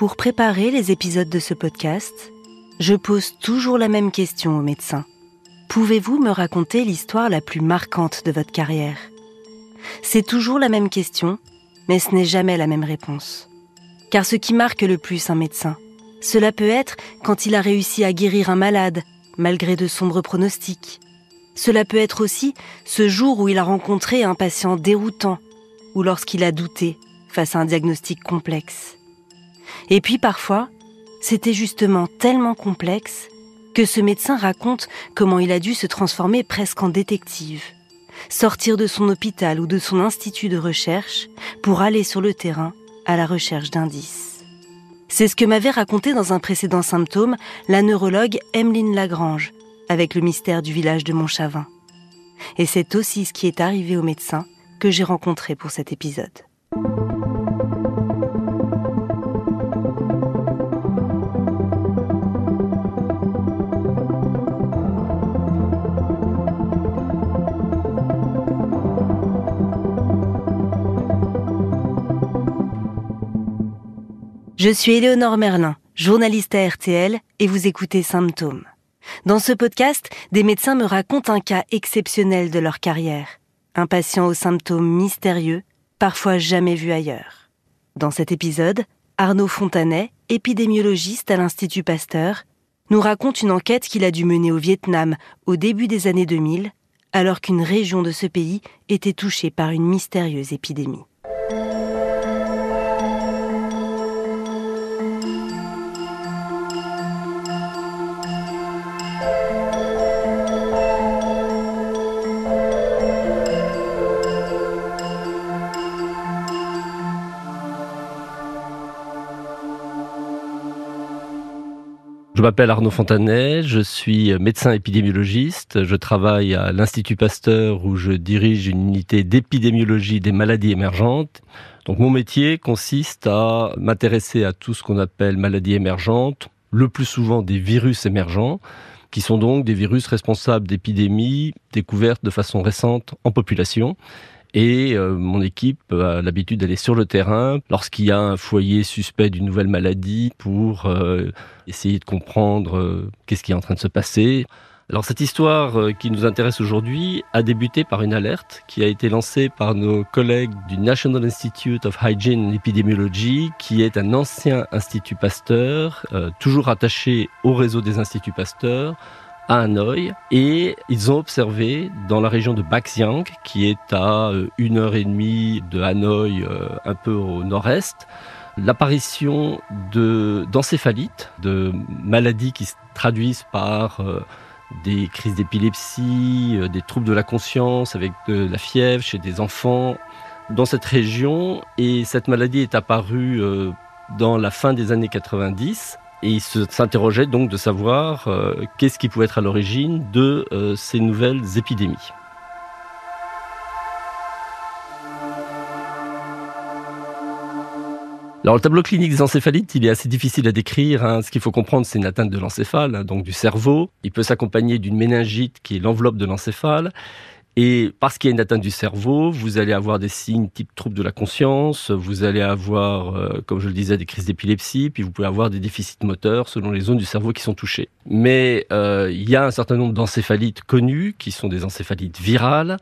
Pour préparer les épisodes de ce podcast, je pose toujours la même question aux médecins. Pouvez-vous me raconter l'histoire la plus marquante de votre carrière? C'est toujours la même question, mais ce n'est jamais la même réponse. Car ce qui marque le plus un médecin, cela peut être quand il a réussi à guérir un malade, malgré de sombres pronostics. Cela peut être aussi ce jour où il a rencontré un patient déroutant, ou lorsqu'il a douté face à un diagnostic complexe. Et puis parfois, c'était justement tellement complexe que ce médecin raconte comment il a dû se transformer presque en détective, sortir de son hôpital ou de son institut de recherche pour aller sur le terrain à la recherche d'indices. C'est ce que m'avait raconté dans un précédent symptôme la neurologue Emmeline Lagrange avec le mystère du village de Montchavin. Et c'est aussi ce qui est arrivé au médecin que j'ai rencontré pour cet épisode. Je suis Éléonore Merlin, journaliste à RTL, et vous écoutez Symptômes. Dans ce podcast, des médecins me racontent un cas exceptionnel de leur carrière. Un patient aux symptômes mystérieux, parfois jamais vu ailleurs. Dans cet épisode, Arnaud Fontanet, épidémiologiste à l'Institut Pasteur, nous raconte une enquête qu'il a dû mener au Vietnam au début des années 2000, alors qu'une région de ce pays était touchée par une mystérieuse épidémie. Je m'appelle Arnaud Fontanet, je suis médecin épidémiologiste, je travaille à l'Institut Pasteur où je dirige une unité d'épidémiologie des maladies émergentes. Donc mon métier consiste à m'intéresser à tout ce qu'on appelle maladies émergentes, le plus souvent des virus émergents, qui sont donc des virus responsables d'épidémies découvertes de façon récente en population. Et euh, mon équipe a l'habitude d'aller sur le terrain lorsqu'il y a un foyer suspect d'une nouvelle maladie pour euh, essayer de comprendre euh, qu'est-ce qui est en train de se passer. Alors cette histoire qui nous intéresse aujourd'hui a débuté par une alerte qui a été lancée par nos collègues du National Institute of Hygiene and Epidemiology, qui est un ancien institut Pasteur, toujours attaché au réseau des instituts Pasteur, à Hanoï et ils ont observé dans la région de Baxiang, qui est à euh, une heure et demie de Hanoï, euh, un peu au nord-est, l'apparition de d'encéphalites, de maladies qui se traduisent par euh, des crises d'épilepsie, des troubles de la conscience avec de la fièvre chez des enfants dans cette région. Et cette maladie est apparue dans la fin des années 90 et il s'interrogeait donc de savoir euh, qu'est-ce qui pouvait être à l'origine de euh, ces nouvelles épidémies. Alors le tableau clinique des encéphalites, il est assez difficile à décrire. Hein. Ce qu'il faut comprendre, c'est une atteinte de l'encéphale, hein, donc du cerveau. Il peut s'accompagner d'une méningite qui est l'enveloppe de l'encéphale. Et parce qu'il y a une atteinte du cerveau, vous allez avoir des signes type trouble de la conscience, vous allez avoir, euh, comme je le disais, des crises d'épilepsie, puis vous pouvez avoir des déficits moteurs selon les zones du cerveau qui sont touchées. Mais euh, il y a un certain nombre d'encéphalites connues, qui sont des encéphalites virales.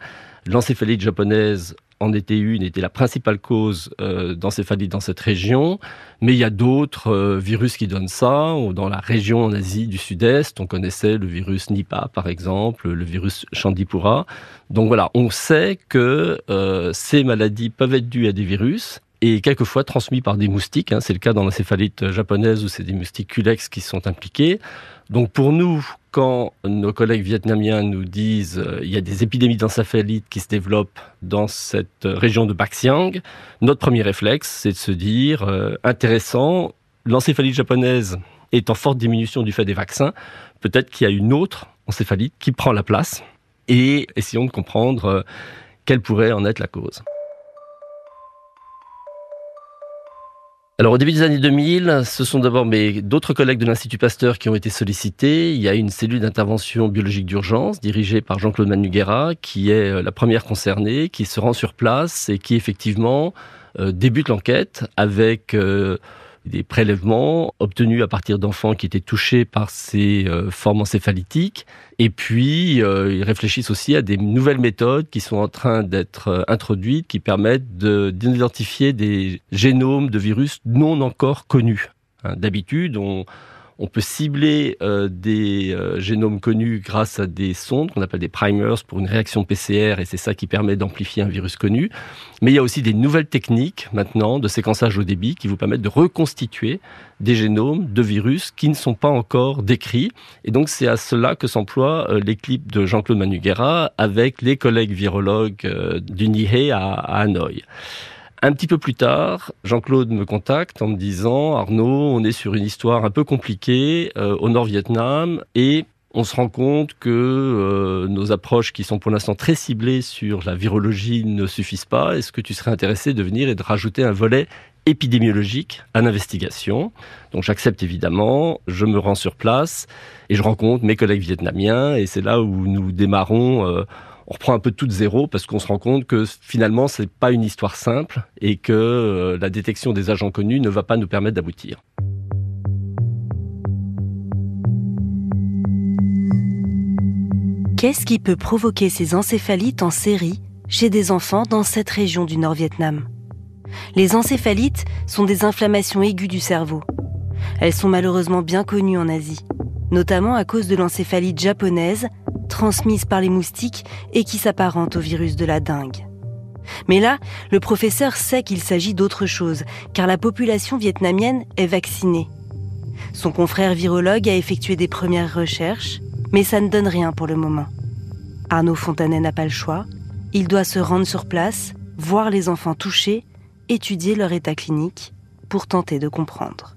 L'encéphalite japonaise en était une, était la principale cause euh, d'encéphalite dans cette région. Mais il y a d'autres euh, virus qui donnent ça. Dans la région en Asie du Sud-Est, on connaissait le virus Nipah, par exemple, le virus Chandipura. Donc voilà, on sait que euh, ces maladies peuvent être dues à des virus et quelquefois transmis par des moustiques. Hein. C'est le cas dans l'encéphalite japonaise où c'est des moustiques culex qui sont impliqués. Donc pour nous, quand nos collègues vietnamiens nous disent euh, il y a des épidémies d'encéphalite qui se développent dans cette région de Baxiang, notre premier réflexe, c'est de se dire euh, intéressant, l'encéphalite japonaise est en forte diminution du fait des vaccins, peut-être qu'il y a une autre encéphalite qui prend la place et essayons de comprendre euh, quelle pourrait en être la cause. Alors au début des années 2000, ce sont d'abord mes d'autres collègues de l'Institut Pasteur qui ont été sollicités. Il y a une cellule d'intervention biologique d'urgence dirigée par Jean-Claude Manuguera qui est euh, la première concernée, qui se rend sur place et qui effectivement euh, débute l'enquête avec euh, des prélèvements obtenus à partir d'enfants qui étaient touchés par ces euh, formes encéphalitiques. Et puis, euh, ils réfléchissent aussi à des nouvelles méthodes qui sont en train d'être euh, introduites, qui permettent d'identifier des génomes de virus non encore connus. Hein, d'habitude, on, on peut cibler euh, des euh, génomes connus grâce à des sondes qu'on appelle des primers pour une réaction PCR et c'est ça qui permet d'amplifier un virus connu. Mais il y a aussi des nouvelles techniques maintenant de séquençage au débit qui vous permettent de reconstituer des génomes de virus qui ne sont pas encore décrits. Et donc c'est à cela que s'emploie euh, l'équipe de Jean-Claude Manuguera avec les collègues virologues du NIHE à, à Hanoï. Un petit peu plus tard, Jean-Claude me contacte en me disant Arnaud, on est sur une histoire un peu compliquée euh, au Nord-Vietnam et on se rend compte que euh, nos approches qui sont pour l'instant très ciblées sur la virologie ne suffisent pas. Est-ce que tu serais intéressé de venir et de rajouter un volet épidémiologique à l'investigation? Donc j'accepte évidemment, je me rends sur place et je rencontre mes collègues vietnamiens et c'est là où nous démarrons euh, on reprend un peu tout de zéro parce qu'on se rend compte que finalement c'est pas une histoire simple et que euh, la détection des agents connus ne va pas nous permettre d'aboutir. Qu'est-ce qui peut provoquer ces encéphalites en série chez des enfants dans cette région du Nord-Vietnam? Les encéphalites sont des inflammations aiguës du cerveau. Elles sont malheureusement bien connues en Asie, notamment à cause de l'encéphalite japonaise transmise par les moustiques et qui s'apparente au virus de la dengue. Mais là, le professeur sait qu'il s'agit d'autre chose, car la population vietnamienne est vaccinée. Son confrère virologue a effectué des premières recherches, mais ça ne donne rien pour le moment. Arnaud Fontanet n'a pas le choix. Il doit se rendre sur place, voir les enfants touchés, étudier leur état clinique, pour tenter de comprendre.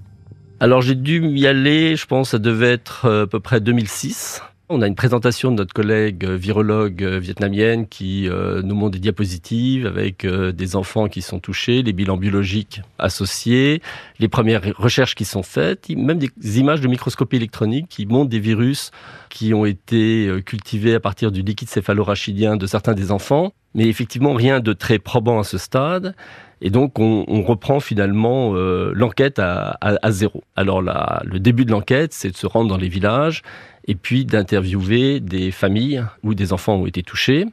Alors j'ai dû y aller, je pense, ça devait être euh, à peu près 2006. On a une présentation de notre collègue euh, virologue euh, vietnamienne qui euh, nous montre des diapositives avec des enfants qui sont touchés, les bilans biologiques associés, les premières recherches qui sont faites, même des images de microscopie électronique qui montrent des virus qui ont été cultivés à partir du liquide céphalorachidien de certains des enfants. Mais effectivement, rien de très probant à ce stade. Et donc, on, reprend finalement l'enquête à, zéro. Alors, le début de l'enquête, c'est de se rendre dans les villages et puis d'interviewer des familles où des enfants ont été touchés.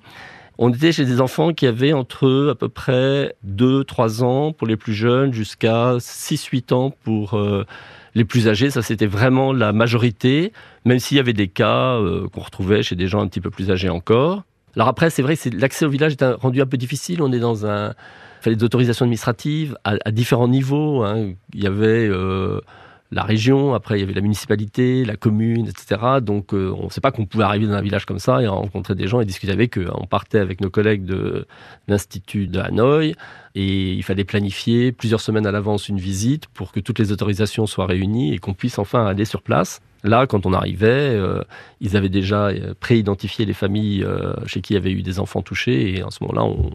On était chez des enfants qui avaient entre à peu près 2-3 ans pour les plus jeunes jusqu'à 6-8 ans pour euh, les plus âgés. Ça, c'était vraiment la majorité, même s'il y avait des cas euh, qu'on retrouvait chez des gens un petit peu plus âgés encore. Alors après, c'est vrai que l'accès au village est rendu un peu difficile. On est dans un... Il fallait des autorisations administratives à, différents niveaux. Hein. Il y avait... Euh, la région, après il y avait la municipalité, la commune, etc. Donc euh, on ne sait pas qu'on pouvait arriver dans un village comme ça et rencontrer des gens et discuter avec eux. On partait avec nos collègues de l'Institut de Hanoï et il fallait planifier plusieurs semaines à l'avance une visite pour que toutes les autorisations soient réunies et qu'on puisse enfin aller sur place. Là, quand on arrivait, euh, ils avaient déjà euh, pré-identifié les familles chez qui il y avait eu des enfants touchés et en ce moment-là, on,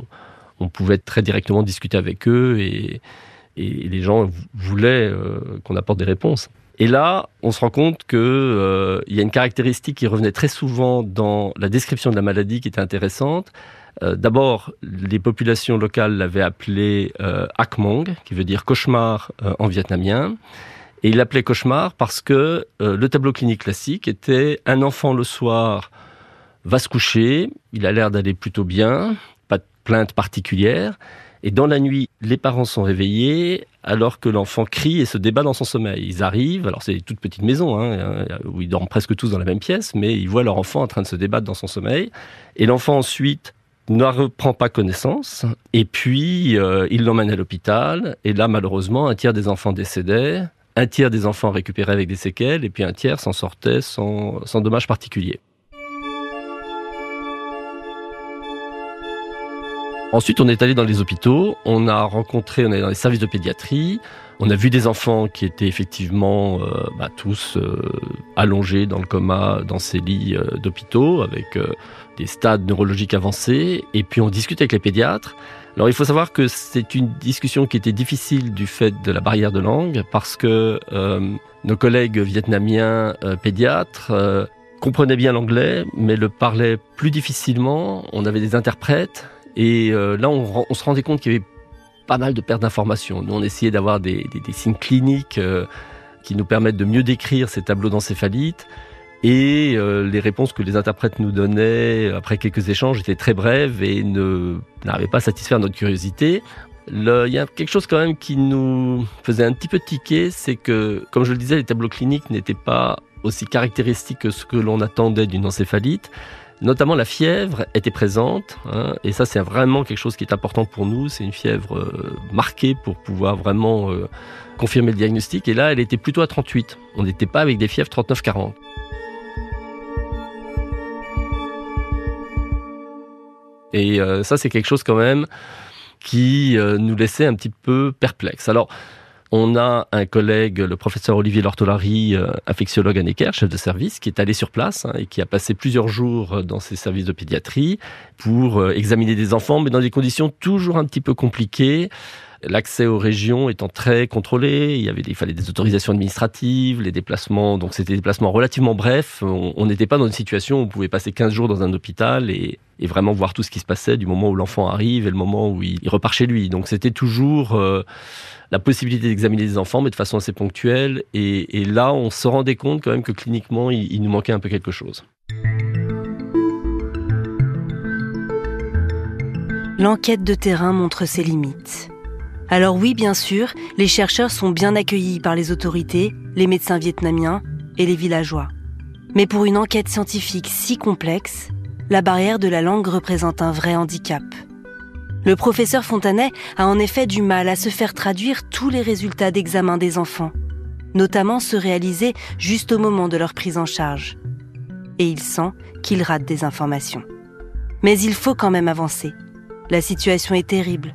on pouvait très directement discuter avec eux et et les gens voulaient euh, qu'on apporte des réponses. Et là, on se rend compte qu'il euh, y a une caractéristique qui revenait très souvent dans la description de la maladie qui était intéressante. Euh, D'abord, les populations locales l'avaient appelé euh, Akmong, qui veut dire cauchemar en vietnamien. Et il l'appelait cauchemar parce que le tableau clinique classique était un enfant le soir va se coucher, il a l'air d'aller plutôt bien, pas de plainte particulière. Et dans la nuit, les parents sont réveillés alors que l'enfant crie et se débat dans son sommeil. Ils arrivent, alors c'est une toute petite maison, hein, où ils dorment presque tous dans la même pièce, mais ils voient leur enfant en train de se débattre dans son sommeil. Et l'enfant ensuite ne reprend pas connaissance, et puis euh, il l'emmène à l'hôpital, et là malheureusement un tiers des enfants décédaient, un tiers des enfants récupérés avec des séquelles, et puis un tiers s'en sortait sans, sans dommages particuliers. Ensuite, on est allé dans les hôpitaux, on a rencontré, on est dans les services de pédiatrie, on a vu des enfants qui étaient effectivement euh, bah, tous euh, allongés dans le coma, dans ces lits euh, d'hôpitaux, avec des stades neurologiques avancés, et puis on discute avec les pédiatres. Alors il faut savoir que c'est une discussion qui était difficile du fait de la barrière de langue, parce que nos collègues vietnamiens pédiatres comprenaient bien l'anglais, mais le parlaient plus difficilement. On avait des interprètes et euh, là, on, se rendait compte qu'il y avait pas mal de pertes d'informations. Nous, on essayait d'avoir des, signes cliniques euh, qui nous permettent de mieux décrire ces tableaux d'encéphalite. Et euh, les réponses que les interprètes nous donnaient après quelques échanges étaient très brèves et ne n'arrivaient pas à satisfaire notre curiosité. Il y a quelque chose quand même qui nous faisait un petit peu tiquer, c'est que, comme je le disais, les tableaux cliniques n'étaient pas aussi caractéristiques que ce que l'on attendait d'une encéphalite. Notamment la fièvre était présente, hein, et ça c'est vraiment quelque chose qui est important pour nous. C'est une fièvre euh, marquée pour pouvoir vraiment euh, confirmer le diagnostic. Et là, elle était plutôt à 38. On n'était pas avec des fièvres 39-40. Et euh, ça, c'est quelque chose quand même qui nous laissait un petit peu perplexes. Alors, on a un collègue, le professeur Olivier Lortolari, euh, infectiologue à Necker, chef de service, qui est allé sur place hein, et qui a passé plusieurs jours dans ses services de pédiatrie pour euh, examiner des enfants, mais dans des conditions toujours un petit peu compliquées l'accès aux régions étant très contrôlé, il y avait il fallait des autorisations administratives, les déplacements, donc c'était des déplacements relativement brefs. On n'était pas dans une situation où on pouvait passer 15 jours dans un hôpital et, vraiment voir tout ce qui se passait du moment où l'enfant arrive et le moment où il, repart chez lui. Donc c'était toujours euh, la possibilité d'examiner des enfants, mais de façon assez ponctuelle. Et, là, on se rendait compte quand même que cliniquement, il nous manquait un peu quelque chose. L'enquête de terrain montre ses limites. Alors oui, bien sûr, les chercheurs sont bien accueillis par les autorités, les médecins vietnamiens et les villageois. Mais pour une enquête scientifique si complexe, la barrière de la langue représente un vrai handicap. Le professeur Fontanet a en effet du mal à se faire traduire tous les résultats d'examen des enfants, notamment ceux réalisés juste au moment de leur prise en charge. Et il sent qu'il rate des informations. Mais il faut quand même avancer. La situation est terrible.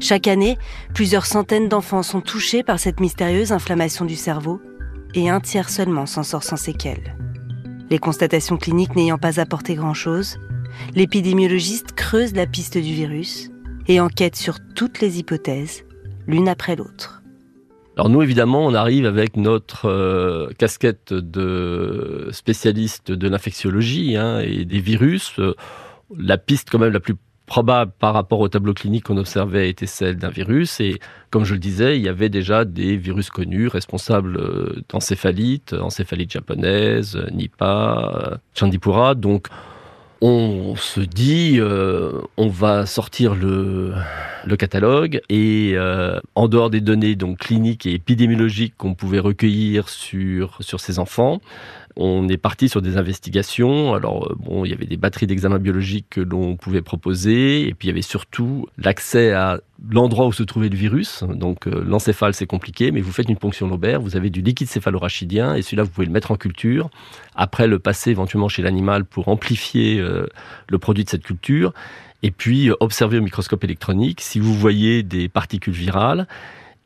Chaque année, plusieurs centaines d'enfants sont touchés par cette mystérieuse inflammation du cerveau et un tiers seulement s'en sort sans séquelles. Les constatations cliniques n'ayant pas apporté grand-chose, l'épidémiologiste creuse la piste du virus et enquête sur toutes les hypothèses, l'une après l'autre. Alors nous, évidemment, on arrive avec notre euh, casquette de spécialiste de l'infectiologie hein, et des virus. la piste quand même la plus probable par rapport au tableau clinique qu'on observait était celle d'un virus. Et comme je le disais, il y avait déjà des virus connus responsables euh, d'encéphalite, encéphalite japonaise, Nipah, euh, Chandipura. Donc on se dit, euh, on va sortir le, le catalogue et en dehors des données donc cliniques et épidémiologiques qu'on pouvait recueillir sur sur ces enfants, on est parti sur des investigations. Alors, euh, bon, il y avait des batteries d'examens biologiques que l'on pouvait proposer, et puis il y avait surtout l'accès à l'endroit où se trouvait le virus. Donc, euh, l'encéphale, c'est compliqué, mais vous faites une ponction lobaire, vous avez du liquide céphalorachidien, et celui-là, vous pouvez le mettre en culture. Après, le passer éventuellement chez l'animal pour amplifier euh, le produit de cette culture. Et puis, observer au microscope électronique si vous voyez des particules virales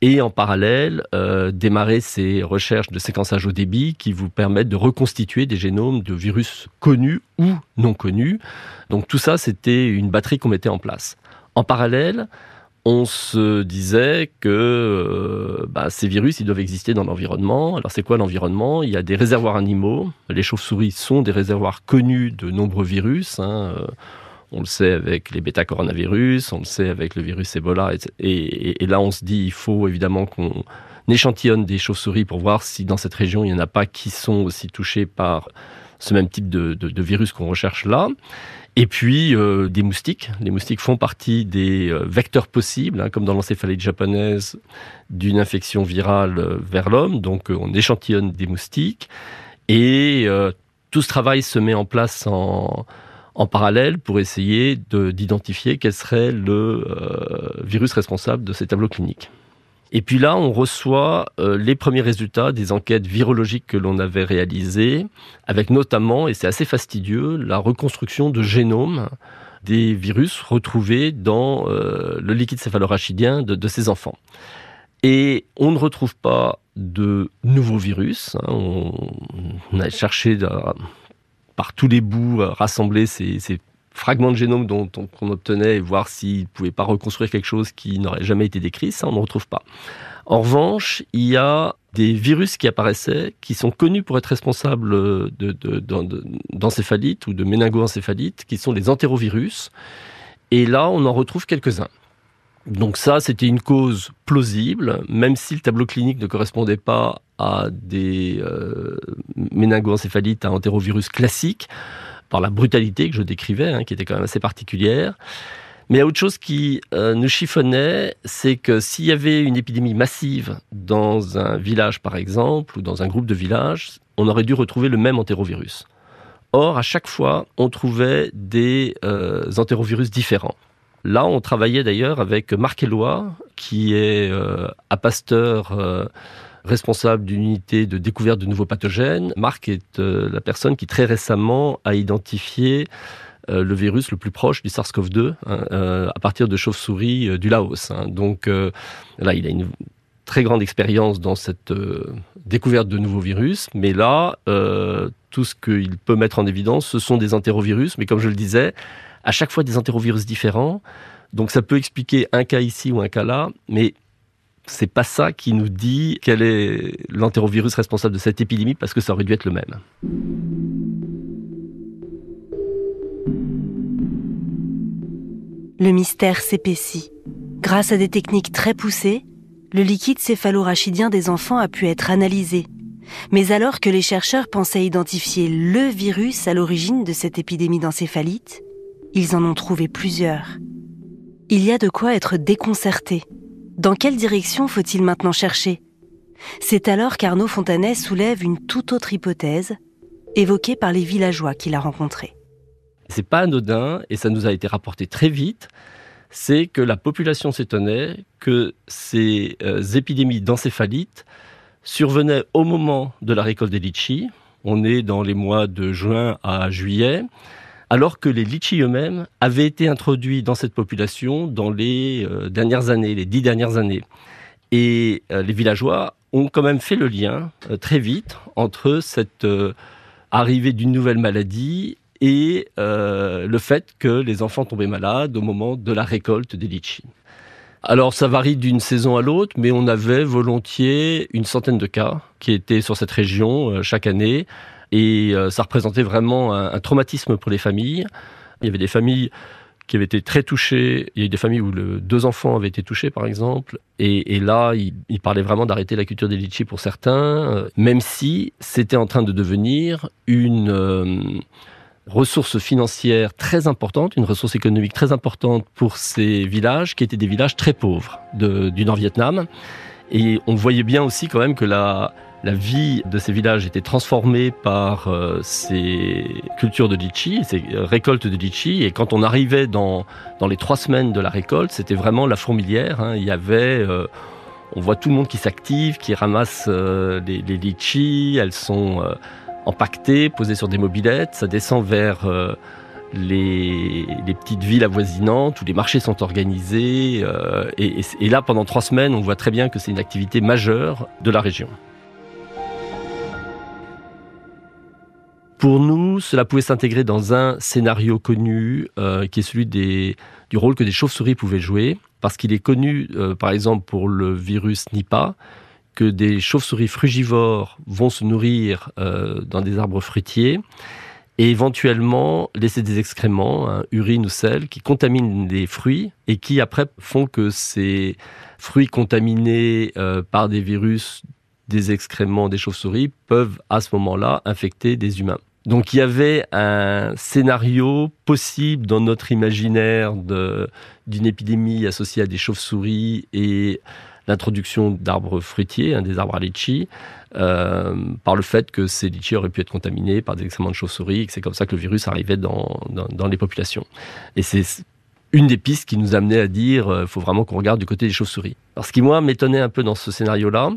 et en parallèle euh, démarrer ces recherches de séquençage au débit qui vous permettent de reconstituer des génomes de virus connus ou non connus. Donc tout ça, c'était une batterie qu'on mettait en place. En parallèle, on se disait que euh, bah, ces virus, ils doivent exister dans l'environnement. Alors c'est quoi l'environnement? Il y a des réservoirs animaux. Les chauves-souris sont des réservoirs connus de nombreux virus. Hein. On le sait avec les bêta-coronavirus, on le sait avec le virus Ebola. Et, là, on se dit, il faut évidemment qu'on échantillonne des chauves-souris pour voir si dans cette région, il n'y en a pas qui sont aussi touchés par ce même type de, virus qu'on recherche là. Et puis euh, des moustiques. Les moustiques font partie des euh, vecteurs possibles, hein, comme dans l'encéphalite japonaise, d'une infection virale euh, vers l'homme. Donc on échantillonne des moustiques. Et tout ce travail se met en place en, en parallèle pour essayer d'identifier quel serait le euh, virus responsable de ces tableaux cliniques. Et puis là, on reçoit euh, les premiers résultats des enquêtes virologiques que l'on avait réalisées, avec notamment, et c'est assez fastidieux, la reconstruction de génomes des virus retrouvés dans euh, le liquide céphalorachidien de, ces enfants. Et on ne retrouve pas de nouveaux virus. Hein. on, a cherché par tous les bouts, euh, rassembler ces, fragments de génome dont, on obtenait et voir s'ils ne pouvaient pas reconstruire quelque chose qui n'aurait jamais été décrit, ça on ne retrouve pas. En revanche, il y a des virus qui apparaissaient, qui sont connus pour être responsables d'encéphalite ou de méningoencéphalite, qui sont les entérovirus. Et là, on en retrouve quelques-uns. Donc ça, c'était une cause plausible, même si le tableau clinique ne correspondait pas à des euh, méningoencéphalites à entérovirus classiques, par la brutalité que je décrivais, hein, qui était quand même assez particulière. Mais il y a autre chose qui euh, nous chiffonnait, c'est que s'il y avait une épidémie massive dans un village, par exemple, ou dans un groupe de villages, on aurait dû retrouver le même entérovirus. Or, à chaque fois, on trouvait des euh, entérovirus différents. Là, on travaillait d'ailleurs avec Marc Eloi, qui est euh, à Pasteur euh, responsable d'une unité de découverte de nouveaux pathogènes. Marc est euh, la personne qui très récemment a identifié le virus le plus proche du SARS-CoV-2 hein, à partir de chauves-souris du Laos. Hein. Donc là, il a une très grande expérience dans cette découverte de nouveaux virus, mais là, tout ce qu'il peut mettre en évidence, ce sont des entérovirus, mais comme je le disais, à chaque fois des entérovirus différents. Donc ça peut expliquer un cas ici ou un cas là, mais c'est pas ça qui nous dit quel est l'entérovirus responsable de cette épidémie parce que ça aurait dû être le même. Le mystère s'épaissit. Grâce à des techniques très poussées, le liquide céphalorachidien des enfants a pu être analysé. Mais alors que les chercheurs pensaient identifier le virus à l'origine de cette épidémie d'encéphalite, ils en ont trouvé plusieurs. Il y a de quoi être déconcerté. Dans quelle direction faut-il maintenant chercher? C'est alors qu'Arnaud Fontanet soulève une toute autre hypothèse, évoquée par les villageois qu'il a rencontrés. C'est pas anodin et ça nous a été rapporté très vite. C'est que la population s'étonnait que ces euh, épidémies d'encéphalite survenaient au moment de la récolte des litchis. On est dans les mois de juin à juillet alors que les litchis eux-mêmes avaient été introduits dans cette population dans les euh, dernières années, les dix dernières années. Et euh, les villageois ont quand même fait le lien euh, très vite entre cette arrivée d'une nouvelle maladie et le fait que les enfants tombaient malades au moment de la récolte des litchis. Alors ça varie d'une saison à l'autre, mais on avait volontiers une centaine de cas qui étaient sur cette région chaque année, et euh, ça représentait vraiment un, traumatisme pour les familles. Il y avait des familles qui avaient été très touchées. Il y a eu des familles où deux enfants avaient été touchés, par exemple. Et, là, il, il, parlait vraiment d'arrêter la culture des litchis pour certains, euh, même si c'était en train de devenir une euh, ressource financière très importante, une ressource économique très importante pour ces villages qui étaient des villages très pauvres du Nord-Vietnam. Et on voyait bien aussi quand même que la, la vie de ces villages était transformée par euh, ces cultures de litchi, ces récoltes de litchi. Et quand on arrivait dans, les trois semaines de la récolte, c'était vraiment la fourmilière. Hein. Euh, on voit tout le monde qui s'active, qui ramasse euh, les, litchis. Elles sont empaquetées, posées sur des mobilettes. Ça descend vers les, petites villes avoisinantes où les marchés sont organisés. et là, pendant trois semaines, on voit très bien que c'est une activité majeure de la région. Pour nous, cela pouvait s'intégrer dans un scénario connu, euh, qui est celui du rôle que des chauves-souris pouvaient jouer, parce qu'il est connu, euh, par exemple, pour le virus Nipah, que des chauves-souris frugivores vont se nourrir euh, dans des arbres fruitiers et éventuellement laisser des excréments, hein, urine ou sel, qui contaminent les fruits et qui après font que ces fruits contaminés par des virus des excréments des chauves-souris peuvent à ce moment-là infecter des humains. Donc il y avait un scénario possible dans notre imaginaire d'une épidémie associée à des chauves-souris et l'introduction d'arbres fruitiers, des arbres à litchi, euh, par le fait que ces litchis auraient pu être contaminés par des excréments de chauves-souris et que c'est comme ça que le virus arrivait dans, dans, les populations. Et c'est une des pistes qui nous amenait à dire il euh, faut vraiment qu'on regarde du côté des chauves-souris. Alors ce qui moi m'étonnait un peu dans ce scénario-là,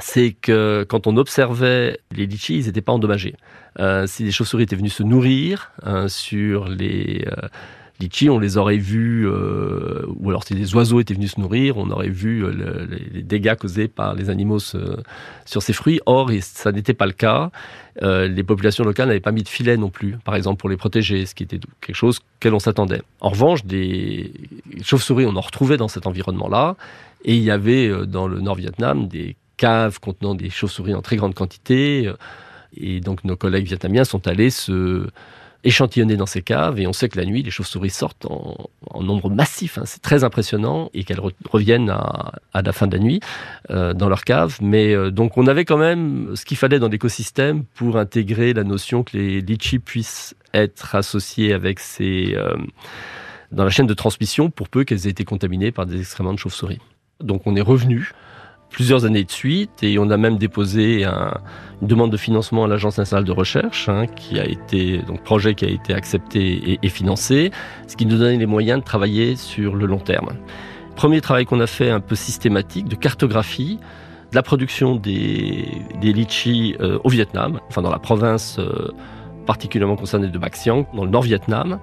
c'est que quand on observait les litchis, ils n'étaient pas endommagés. Euh, si les chauves-souris étaient venues se nourrir hein, sur les euh, litchis, on les aurait vus, euh, ou alors si des oiseaux étaient venus se nourrir, on aurait vu les dégâts causés par les animaux sur ces fruits. Or, ça n'était pas le cas. les populations locales n'avaient pas mis de filet non plus, par exemple, pour les protéger, ce qui était quelque chose qu'elles on s'attendait. En revanche, des chauves-souris, on en retrouvait dans cet environnement-là, et il y avait dans le Nord-Vietnam des caves contenant des chauves-souris en très grande quantité. Et donc nos collègues vietnamiens sont allés se échantillonnées dans ces caves et on sait que la nuit, les chauves-souris sortent en, nombre massif. Hein. C'est très impressionnant et qu'elles reviennent à, la fin de la nuit euh, dans leur cave. Mais euh, donc on avait quand même ce qu'il fallait dans l'écosystème pour intégrer la notion que les litchis puissent être associés avec ces euh, dans la chaîne de transmission pour peu qu'elles aient été contaminées par des excréments de chauves-souris. Donc on est revenu plusieurs années de suite et on a même déposé un, une demande de financement à l'Agence nationale de recherche, hein, qui a été donc projet qui a été accepté et, financé, ce qui nous donnait les moyens de travailler sur le long terme. Premier travail qu'on a fait un peu systématique de cartographie de la production des, des litchis euh, au Vietnam, enfin dans la province euh, particulièrement concernée de Bac dans le nord-Vietnam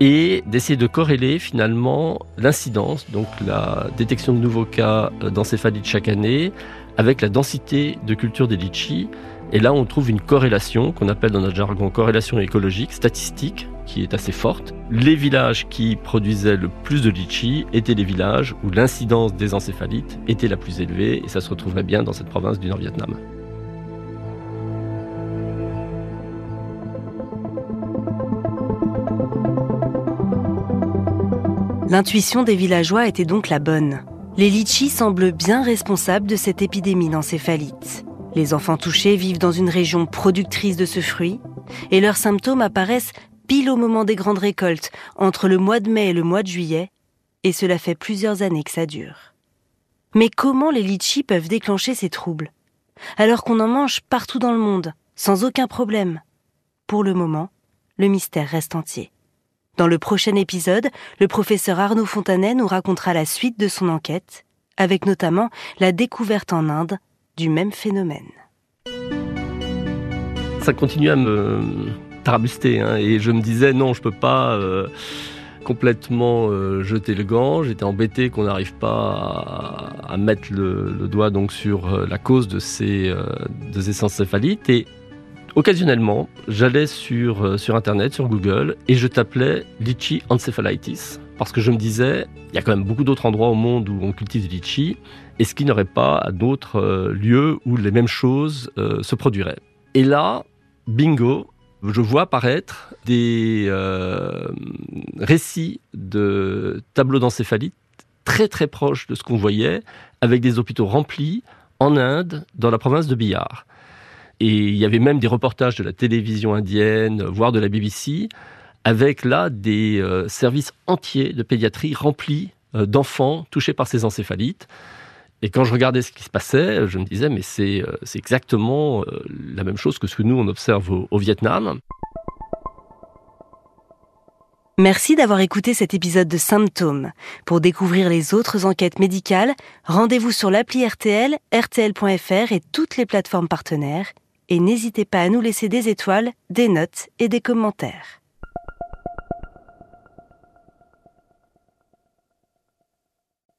et d'essayer de corréler finalement l'incidence, donc la détection de nouveaux cas euh, d'encéphalite chaque année, avec la densité de culture des litchis. Et là, on trouve une corrélation qu'on appelle dans notre jargon corrélation écologique, statistique, qui est assez forte. Les villages qui produisaient le plus de litchis étaient les villages où l'incidence des encéphalites était la plus élevée, et ça se retrouverait bien dans cette province du Nord-Vietnam. L'intuition des villageois était donc la bonne. Les litchis semblent bien responsables de cette épidémie d'encéphalite. Les enfants touchés vivent dans une région productrice de ce fruit et leurs symptômes apparaissent pile au moment des grandes récoltes, entre le mois de mai et le mois de juillet, et cela fait plusieurs années que ça dure. Mais comment les litchis peuvent déclencher ces troubles alors qu'on en mange partout dans le monde, sans aucun problème? Pour le moment, le mystère reste entier. Dans le prochain épisode, le professeur Arnaud Fontanet nous racontera la suite de son enquête, avec notamment la découverte en Inde du même phénomène. Ça continue à me tarabuster hein, et je me disais non, je peux pas euh, complètement euh, jeter le gant. J'étais embêté qu'on n'arrive pas à, mettre le, doigt donc sur euh, la cause de ces, de ces et Occasionnellement, j'allais sur, euh, sur Internet, sur Google, et je t'appelais litchi encephalitis, parce que je me disais, il y a quand même beaucoup d'autres endroits au monde où on cultive du litchi, est-ce qu'il n'y aurait pas d'autres euh, lieux où les mêmes choses euh, se produiraient? Et là, bingo, je vois apparaître des récits de tableaux d'encéphalite très très proches de ce qu'on voyait, avec des hôpitaux remplis en Inde, dans la province de Bihar. Et il y avait même des reportages de la télévision indienne, voire de la BBC, avec là des euh, services entiers de pédiatrie remplis euh, d'enfants touchés par ces encéphalites. Et quand je regardais ce qui se passait, je me disais, mais c'est euh, exactement la même chose que ce que nous, on observe au, au Vietnam. Merci d'avoir écouté cet épisode de Symptômes. Pour découvrir les autres enquêtes médicales, rendez-vous sur l'appli RTL, rtl.fr et toutes les plateformes partenaires et n'hésitez pas à nous laisser des étoiles, des notes et des commentaires.